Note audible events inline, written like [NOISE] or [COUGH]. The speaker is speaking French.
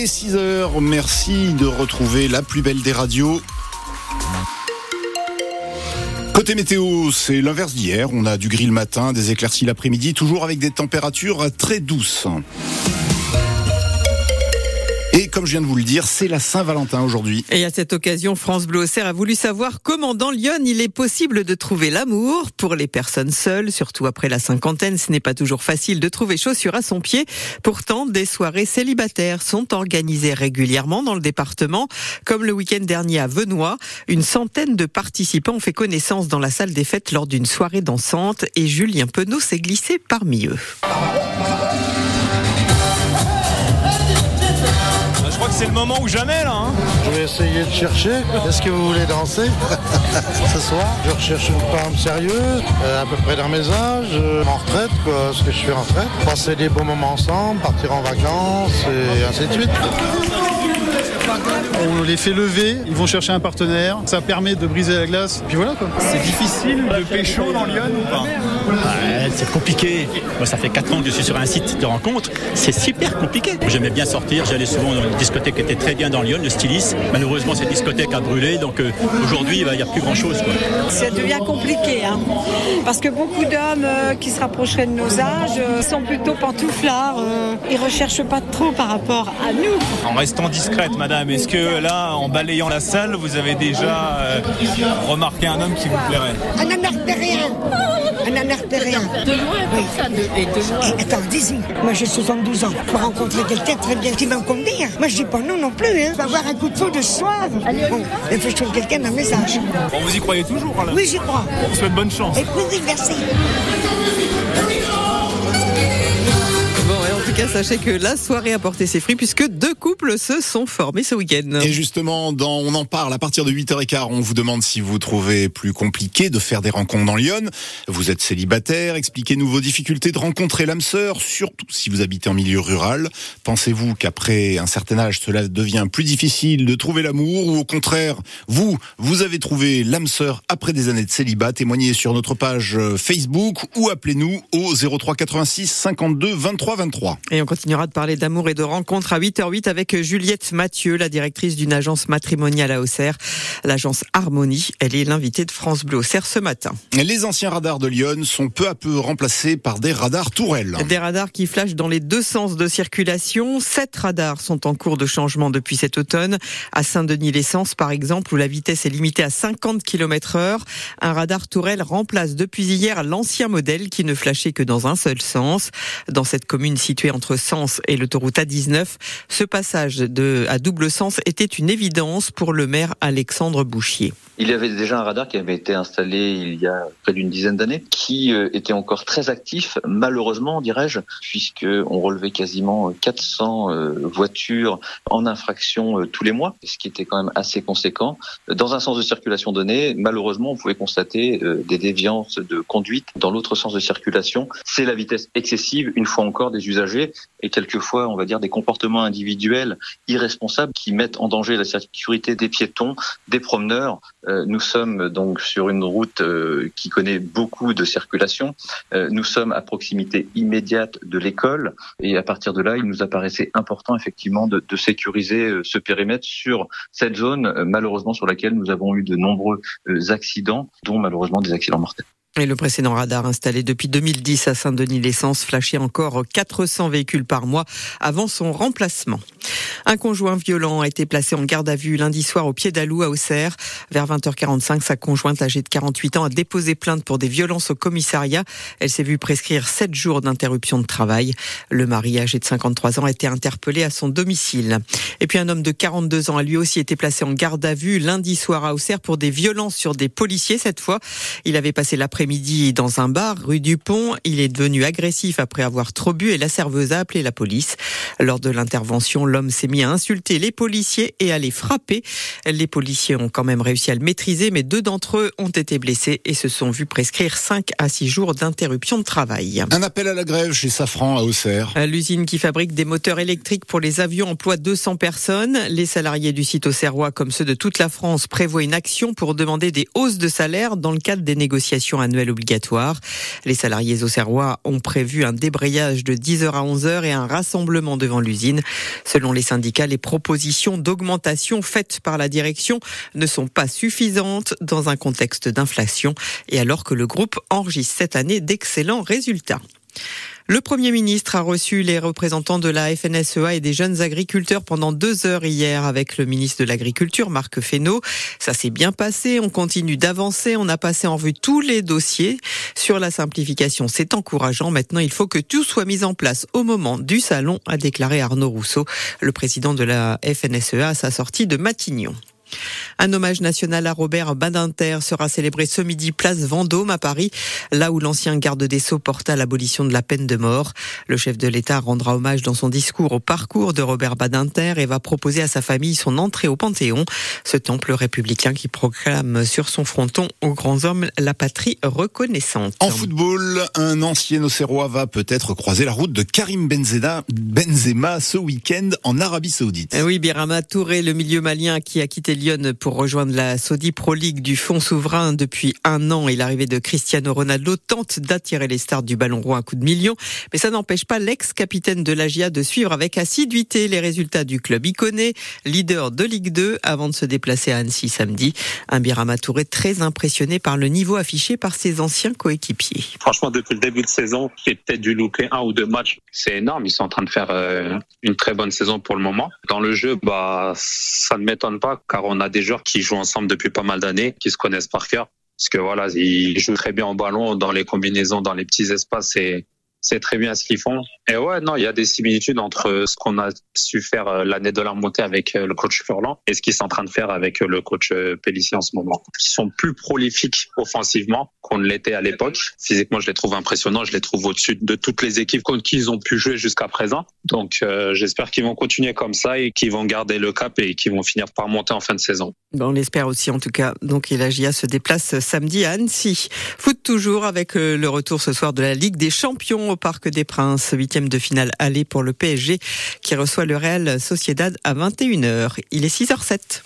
est 6 heures. Merci de retrouver la plus belle des radios. Côté météo, c'est l'inverse d'hier. On a du gris le matin, des éclaircies l'après-midi, toujours avec des températures très douces. Comme je viens de vous le dire, c'est la Saint-Valentin aujourd'hui. Et à cette occasion, France Bleu Auxerre a voulu savoir comment dans Lyon il est possible de trouver l'amour pour les personnes seules, surtout après la cinquantaine. Ce n'est pas toujours facile de trouver chaussures à son pied. Pourtant, des soirées célibataires sont organisées régulièrement dans le département, comme le week-end dernier à Venoy. Une centaine de participants ont fait connaissance dans la salle des fêtes lors d'une soirée dansante et Julien Penaud s'est glissé parmi eux. Crois que c'est le moment ou jamais là. Hein. Je vais essayer de chercher. Est-ce que vous voulez danser? [LAUGHS] Ce soir Je recherche une femme sérieuse, euh, à peu près dans mes âges, euh, en retraite, quoi, ce que je suis en retraite. Passer des beaux moments ensemble, partir en vacances et ainsi de suite. On les fait lever, ils vont chercher un partenaire, ça permet de briser la glace, puis voilà quoi. C'est difficile de pécho dans Lyon ou pas? Ouais, c'est compliqué. Moi, ça fait 4 ans que je suis sur un site de rencontre. C'est super compliqué. J'aimais bien sortir. J'allais souvent dans une discothèque qui était très bien dans Lyon, le Stylis. Malheureusement, cette discothèque a brûlé. Donc euh, aujourd'hui, bah, il n'y a plus grand-chose. quoi. Ça devient compliqué, hein. parce que beaucoup d'hommes euh, qui se rapprocheraient de nos âges euh, sont plutôt pantouflards. euh, ils recherchent pas trop par rapport à nous. En restant discrète, madame, est-ce que là, en balayant la salle, vous avez déjà euh, remarqué un homme qui vous plairait? Un anartérien Un anartérien De loin, ça, et de loin. Eh, Attends, dis-y. Moi, j'ai 72 ans. Pour rencontrer quelqu'un très bien qui va me convenir. Moi, je dis pas non non plus. Hein. Je vais avoir un coup de feu de soir. Bon, il faut que je trouve quelqu'un dans mes âges. Bon, vous y croyez toujours là Oui, j'y crois. On vous souhaite bonne chance. Et puis, oui, merci. Bon, et en tout cas, sachez que la soirée a porté ses fruits puisque deux couples se sont formés ce week-end. Et justement, dans, on en parle à partir de 8h15. On vous demande si vous trouvez plus compliqué de faire des rencontres dans Lyon. Vous êtes célibataire. Expliquez-nous vos difficultés de rencontrer l'âme sœur, surtout si vous habitez en milieu rural. Pensez-vous qu'après un certain âge, cela devient plus difficile de trouver l'amour ou au contraire, vous, vous avez trouvé l'âme sœur après des années de célibat? Témoignez sur notre page euh, Facebook ou appelez-nous au 03 86 52 23 23. Et on continuera de parler d'amour et de rencontres à 8h08 avec Juliette Mathieu, la directrice d'une agence matrimoniale à Auxerre, l'agence Harmonie. Elle est l'invitée de France Bleu Auxerre ce matin. Les anciens radars de Lyon sont peu à peu remplacés par des radars tourelles. Des radars qui flashent dans les deux sens de circulation. Sept radars sont en cours de changement depuis cet automne. À Saint-Denis-l'Essence, par exemple, où la vitesse est limitée à 50 km heure. Un radar tourelle remplace depuis hier l'ancien modèle qui ne flashait que dans un seul sens. Dans cette commune située entre Sens et l'autoroute A19, ce passage à double sens était une évidence pour le maire Alexandre Bouchier. Il y avait déjà un radar qui avait été installé il y a près d'une dizaine d'années, qui euh, était encore très actif, malheureusement, dirais-je, puisque on relevait quasiment 400 euh, voitures en infraction euh, tous les mois, ce qui était quand même assez conséquent. Dans un sens de circulation donné, malheureusement, on pouvait constater euh, des déviances de conduite dans l'autre sens de circulation. C'est la vitesse excessive, une fois encore, des usagers et quelquefois, on va dire, des comportements individuels irresponsables qui mettent en danger la sécurité des piétons, des promeneurs. Euh, nous sommes donc sur une route euh, qui connaît beaucoup de circulation. Euh, nous sommes à proximité immédiate de l'école et à partir de là, il nous apparaissait important effectivement de, de sécuriser ce périmètre sur cette zone, malheureusement sur laquelle nous avons eu de nombreux accidents, dont malheureusement des accidents mortels. Et le précédent radar installé depuis 2010 à Saint-Denis-l'Essence flashait encore 400 véhicules par mois avant son remplacement. Un conjoint violent a été placé en garde à vue lundi soir au pied d'Alou à Auxerre. Vers 20h45, sa conjointe âgée de 48 ans a déposé plainte pour des violences au commissariat. Elle s'est vue prescrire 7 jours d'interruption de travail. Le mari âgé de 53 ans a été interpellé à son domicile. Et puis un homme de 42 ans a lui aussi été placé en garde à vue lundi soir à Auxerre pour des violences sur des policiers cette fois. Il avait passé l'après-midi dans un bar rue du Pont. Il est devenu agressif après avoir trop bu et la serveuse a appelé la police. Lors de l'intervention, l'homme s'est mis à insulter les policiers et à les frapper. Les policiers ont quand même réussi à le maîtriser, mais deux d'entre eux ont été blessés et se sont vus prescrire 5 à 6 jours d'interruption de travail. Un appel à la grève chez Safran à Auxerre. L'usine qui fabrique des moteurs électriques pour les avions emploie 200 personnes. Les salariés du site auxerrois, comme ceux de toute la France, prévoient une action pour demander des hausses de salaire dans le cadre des négociations annuelles obligatoires. Les salariés auxerrois ont prévu un débrayage de 10h à 11h et un rassemblement devant l'usine. Selon les syndicats, syndicat, les propositions d'augmentation faites par la direction ne sont pas suffisantes dans un contexte d'inflation et alors que le groupe enregistre cette année d'excellents résultats. Le Premier ministre a reçu les représentants de la FNSEA et des jeunes agriculteurs pendant deux heures hier avec le ministre de l'Agriculture, Marc Fesneau. Ça s'est bien passé, on continue d'avancer, on a passé en vue tous les dossiers. Sur la simplification, c'est encourageant. Maintenant, il faut que tout soit mis en place au moment du salon, a déclaré Arnaud Rousseau, le président de la FNSEA à sa sortie de Matignon. Un hommage national à Robert Badinter sera célébré ce midi place Vendôme à Paris, là où l'ancien garde des Sceaux porta l'abolition de la peine de mort. Le chef de l'État rendra hommage dans son discours au parcours de Robert Badinter et va proposer à sa famille son entrée au Panthéon, ce temple républicain qui proclame sur son fronton aux grands hommes la patrie reconnaissante. En football, un ancien Auxerrois va peut-être croiser la route de Karim Benzema, Benzema ce week-end en Arabie Saoudite. Oui, Birama Touré, le milieu malien qui a quitté Lyon pour rejoindre la Saudi Pro League du Fonds souverain depuis un an et l'arrivée de Cristiano Ronaldo tente d'attirer les stars du ballon roi à coup de millions. Mais ça n'empêche pas l'ex-capitaine de l'AGIA de suivre avec assiduité les résultats du club iconé, leader de Ligue 2, avant de se déplacer à Annecy samedi. Un Birama Touré très impressionné par le niveau affiché par ses anciens coéquipiers. Franchement, depuis le début de saison, j'ai peut-être dû louper un ou deux matchs. C'est énorme. Ils sont en train de faire euh, une très bonne saison pour le moment. Dans le jeu, bah, ça ne m'étonne pas car on a des joueurs qui jouent ensemble depuis pas mal d'années, qui se connaissent par cœur. Parce que voilà, ils jouent très bien au ballon, dans les combinaisons, dans les petits espaces. Et c'est très bien ce qu'ils font. Et ouais, non, il y a des similitudes entre ce qu'on a su faire euh, l'année de la montée avec euh, le coach Furlan et ce qu'ils sont en train de faire avec euh, le coach Pellissier en ce moment. Ils sont plus prolifiques offensivement qu'on ne l'était à l'époque. Physiquement, je les trouve impressionnants. Je les trouve au-dessus de toutes les équipes contre qui ils ont pu jouer jusqu'à présent. Donc, euh, j'espère qu'ils vont continuer comme ça et qu'ils vont garder le cap et qu'ils vont finir par monter en fin de saison. Bon, on l'espère aussi, en tout cas. Donc, la GIA se déplace samedi à Annecy. Foot toujours avec le retour ce soir de la Ligue des Champions au Parc des Princes. Huitième de finale aller pour le PSG qui reçoit le Real Sociedad à 21h. Il est 6h07.